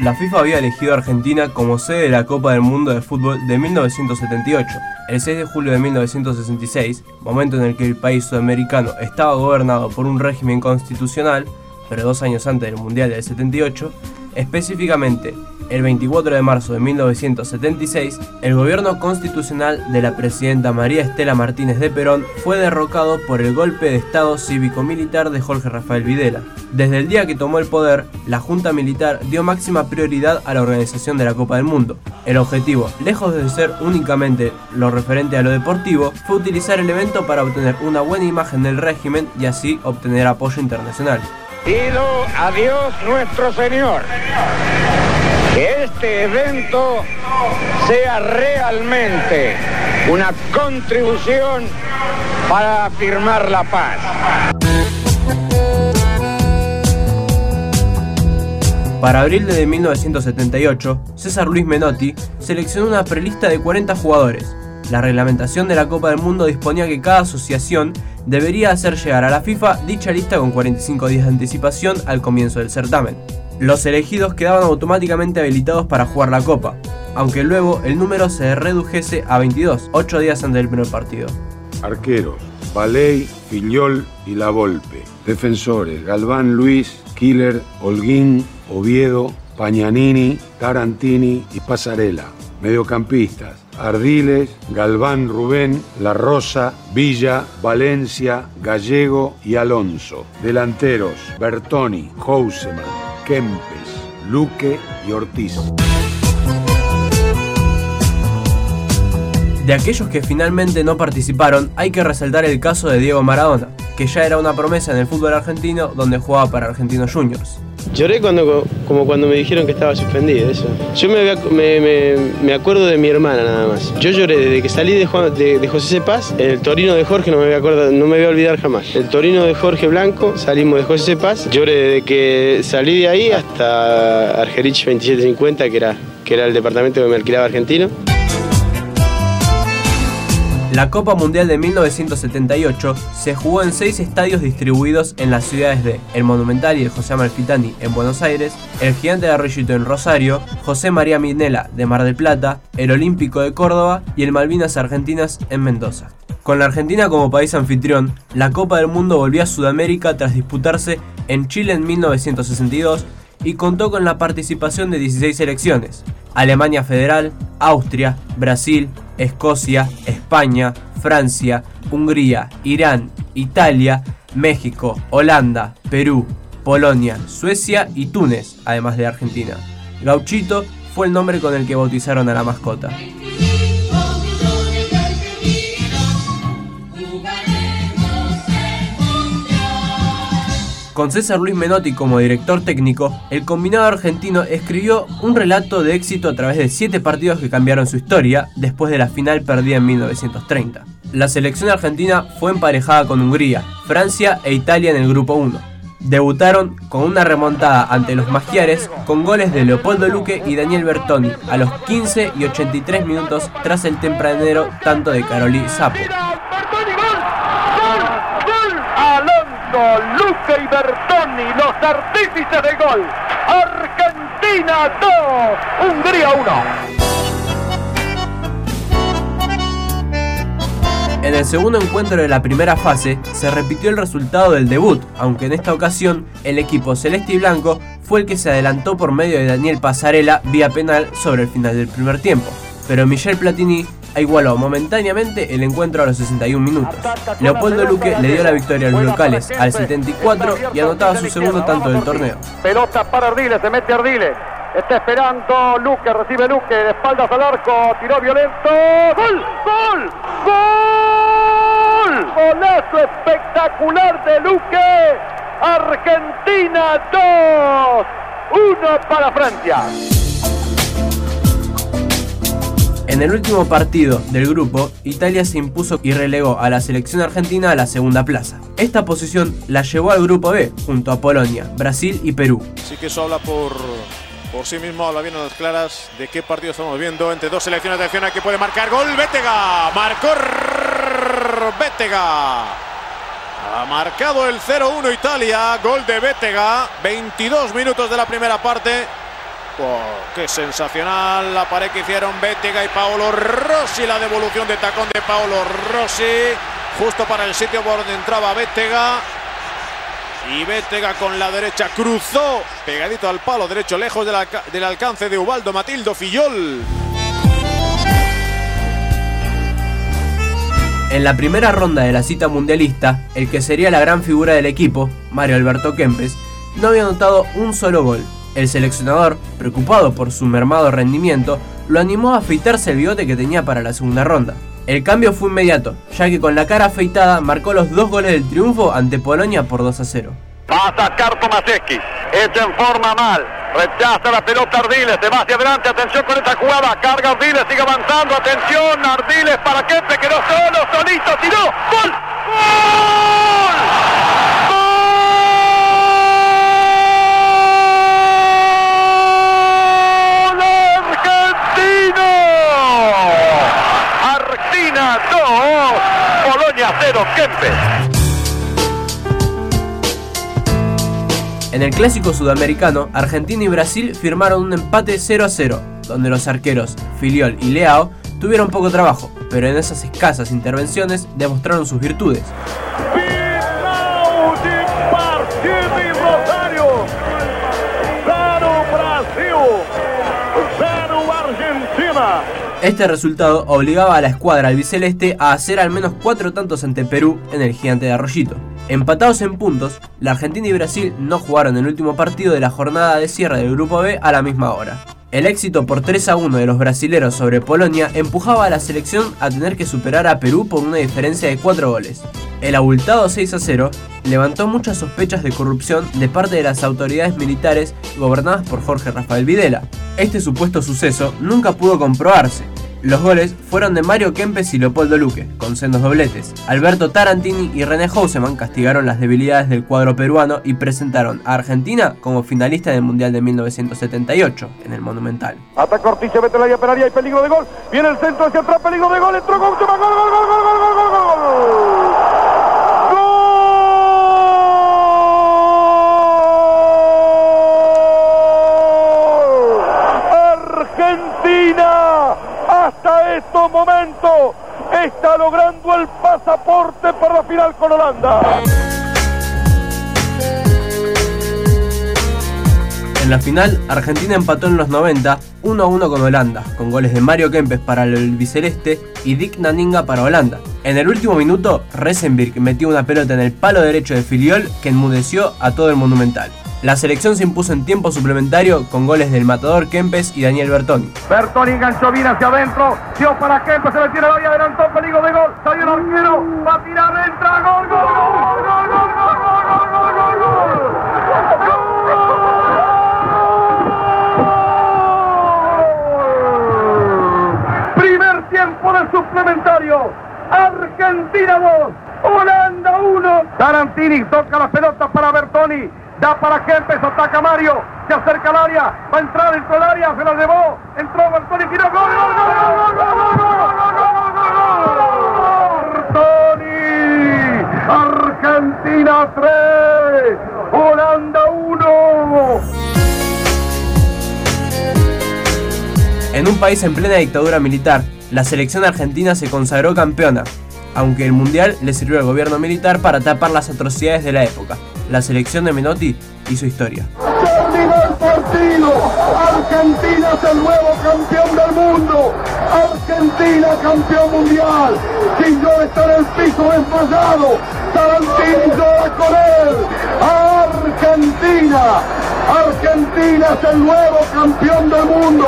La FIFA había elegido a Argentina como sede de la Copa del Mundo de Fútbol de 1978. El 6 de julio de 1966, momento en el que el país sudamericano estaba gobernado por un régimen constitucional, pero dos años antes del Mundial del 78, específicamente el 24 de marzo de 1976, el gobierno constitucional de la presidenta María Estela Martínez de Perón fue derrocado por el golpe de Estado cívico-militar de Jorge Rafael Videla. Desde el día que tomó el poder, la Junta Militar dio máxima prioridad a la organización de la Copa del Mundo. El objetivo, lejos de ser únicamente lo referente a lo deportivo, fue utilizar el evento para obtener una buena imagen del régimen y así obtener apoyo internacional. Pido a Dios nuestro Señor que este evento sea realmente una contribución para afirmar la paz. Para abril de 1978, César Luis Menotti seleccionó una prelista de 40 jugadores. La reglamentación de la Copa del Mundo disponía que cada asociación debería hacer llegar a la FIFA dicha lista con 45 días de anticipación al comienzo del certamen. Los elegidos quedaban automáticamente habilitados para jugar la Copa, aunque luego el número se redujese a 22, 8 días antes del primer partido. Arqueros, Valey, Fillol y La Volpe. Defensores, Galván Luis, Killer, Holguín, Oviedo, Pañanini, Tarantini y Pasarela. Mediocampistas, Ardiles, Galván Rubén, La Rosa, Villa, Valencia, Gallego y Alonso. Delanteros, Bertoni, Houseman, Kempes, Luque y Ortiz. De aquellos que finalmente no participaron, hay que resaltar el caso de Diego Maradona, que ya era una promesa en el fútbol argentino donde jugaba para Argentinos Juniors. Lloré cuando, como cuando me dijeron que estaba suspendido, eso. Yo me, acuerdo de mi hermana nada más. Yo lloré desde que salí de, de, José Cepaz, el Torino de Jorge no me, voy a no me voy a olvidar jamás. El Torino de Jorge Blanco, salimos de José Cepaz, lloré desde que salí de ahí hasta Argerich 2750, que era, que era el departamento que me alquilaba argentino. La Copa Mundial de 1978 se jugó en seis estadios distribuidos en las ciudades de El Monumental y el José Amalfitani en Buenos Aires, el Gigante de Arroyito en Rosario, José María Minela de Mar del Plata, el Olímpico de Córdoba y el Malvinas Argentinas en Mendoza. Con la Argentina como país anfitrión, la Copa del Mundo volvió a Sudamérica tras disputarse en Chile en 1962 y contó con la participación de 16 selecciones, Alemania Federal, Austria, Brasil, Escocia, España, Francia, Hungría, Irán, Italia, México, Holanda, Perú, Polonia, Suecia y Túnez, además de Argentina. Gauchito fue el nombre con el que bautizaron a la mascota. Con César Luis Menotti como director técnico, el combinado argentino escribió un relato de éxito a través de siete partidos que cambiaron su historia después de la final perdida en 1930. La selección argentina fue emparejada con Hungría, Francia e Italia en el grupo 1. Debutaron con una remontada ante los magiares con goles de Leopoldo Luque y Daniel Bertoni a los 15 y 83 minutos tras el tempranero tanto de Caroli Sapo. Luque y Bertoni, los artífices del gol. Argentina 2, Hungría 1. En el segundo encuentro de la primera fase se repitió el resultado del debut, aunque en esta ocasión el equipo celeste y blanco fue el que se adelantó por medio de Daniel Pasarela vía penal sobre el final del primer tiempo. Pero Michel Platini igualó momentáneamente el encuentro a los 61 minutos. Leopoldo Luque le dio la victoria a los locales al 74 y anotaba su segundo tanto del torneo. Pelota para Ardiles, se mete Ardiles. Está esperando Luque, recibe Luque, de espaldas al arco, tiró violento. ¡Gol! ¡Gol! ¡Gol! Golazo espectacular de Luque. Argentina 2, 1 para Francia. En el último partido del grupo, Italia se impuso y relegó a la selección argentina a la segunda plaza. Esta posición la llevó al grupo B, junto a Polonia, Brasil y Perú. Sí que eso habla por, por sí mismo, habla bien a las claras de qué partido estamos viendo entre dos selecciones de acción que puede marcar gol. Bétega, marcó Bétega. Ha marcado el 0-1 Italia, gol de Bétega, 22 minutos de la primera parte. ¡Qué sensacional! La pared que hicieron Bétega y Paolo Rossi. La devolución de tacón de Paolo Rossi. Justo para el sitio por donde entraba Bétega. Y Bétega con la derecha cruzó. Pegadito al palo derecho, lejos del, del alcance de Ubaldo Matildo Fillol. En la primera ronda de la cita mundialista, el que sería la gran figura del equipo, Mario Alberto Kempes, no había anotado un solo gol. El seleccionador, preocupado por su mermado rendimiento, lo animó a afeitarse el bigote que tenía para la segunda ronda. El cambio fue inmediato, ya que con la cara afeitada marcó los dos goles del triunfo ante Polonia por 2 a 0. Va a sacar echa en forma mal, rechaza la pelota Ardiles, se va hacia adelante, atención con esta jugada, carga Ardiles, sigue avanzando, atención, Ardiles para Kempe, quedó solo, solito, tiró, ¡gol! ¡Gol! Polonia 0, En el clásico sudamericano, Argentina y Brasil firmaron un empate 0 a 0, donde los arqueros Filiol y Leao tuvieron poco trabajo, pero en esas escasas intervenciones demostraron sus virtudes. Este resultado obligaba a la escuadra albiceleste a hacer al menos cuatro tantos ante Perú en el gigante de Arroyito. Empatados en puntos, la Argentina y Brasil no jugaron el último partido de la jornada de cierre del Grupo B a la misma hora. El éxito por 3 a 1 de los brasileros sobre Polonia empujaba a la selección a tener que superar a Perú por una diferencia de 4 goles. El abultado 6 a 0 levantó muchas sospechas de corrupción de parte de las autoridades militares gobernadas por Jorge Rafael Videla. Este supuesto suceso nunca pudo comprobarse, los goles fueron de Mario Kempes y Leopoldo Luque, con sendos dobletes. Alberto Tarantini y René Houseman castigaron las debilidades del cuadro peruano y presentaron a Argentina como finalista del Mundial de 1978 en el Monumental. Ataca Ortiz, mete la área y peligro de gol. Viene el centro hacia atrás, peligro de gol, entró Houseman, gol, gol, gol, gol, gol. Momentos está logrando el pasaporte para la final con Holanda. En la final, Argentina empató en los 90 1 a 1 con Holanda, con goles de Mario Kempes para el biceleste y Dick Naninga para Holanda. En el último minuto, Resenberg metió una pelota en el palo derecho de Filiol que enmudeció a todo el monumental. La selección se impuso en tiempo suplementario con goles del matador Kempes y Daniel Bertoni. Bertoni enganchó bien hacia adentro, dio para Kempes, se le tiene la adelantó, peligro de gol, salió el arquero, va a tirar, entra, gol, gol, gol, gol, gol, gol, gol, gol, gol, gol. Primer tiempo de suplementario, Argentina 2, Holanda 1. Tarantini toca la pelota para Bertoni. Da para Kempes, ataca Mario, se acerca al área, va a entrar dentro del área, se la llevó, entró Bertoni, tiró, gol, gol, gol, gol, gol, gol, gol, Argentina 3, Holanda 1. En un país en plena dictadura militar, la selección argentina se consagró campeona, aunque el Mundial le sirvió al gobierno militar para tapar las atrocidades de la época la selección de Menotti hizo historia. Terminó el partido. Argentina es el nuevo campeón del mundo. Argentina campeón mundial. yo está en el piso desmayado. Tarantini llora con él. Argentina. Argentina es el nuevo campeón del mundo.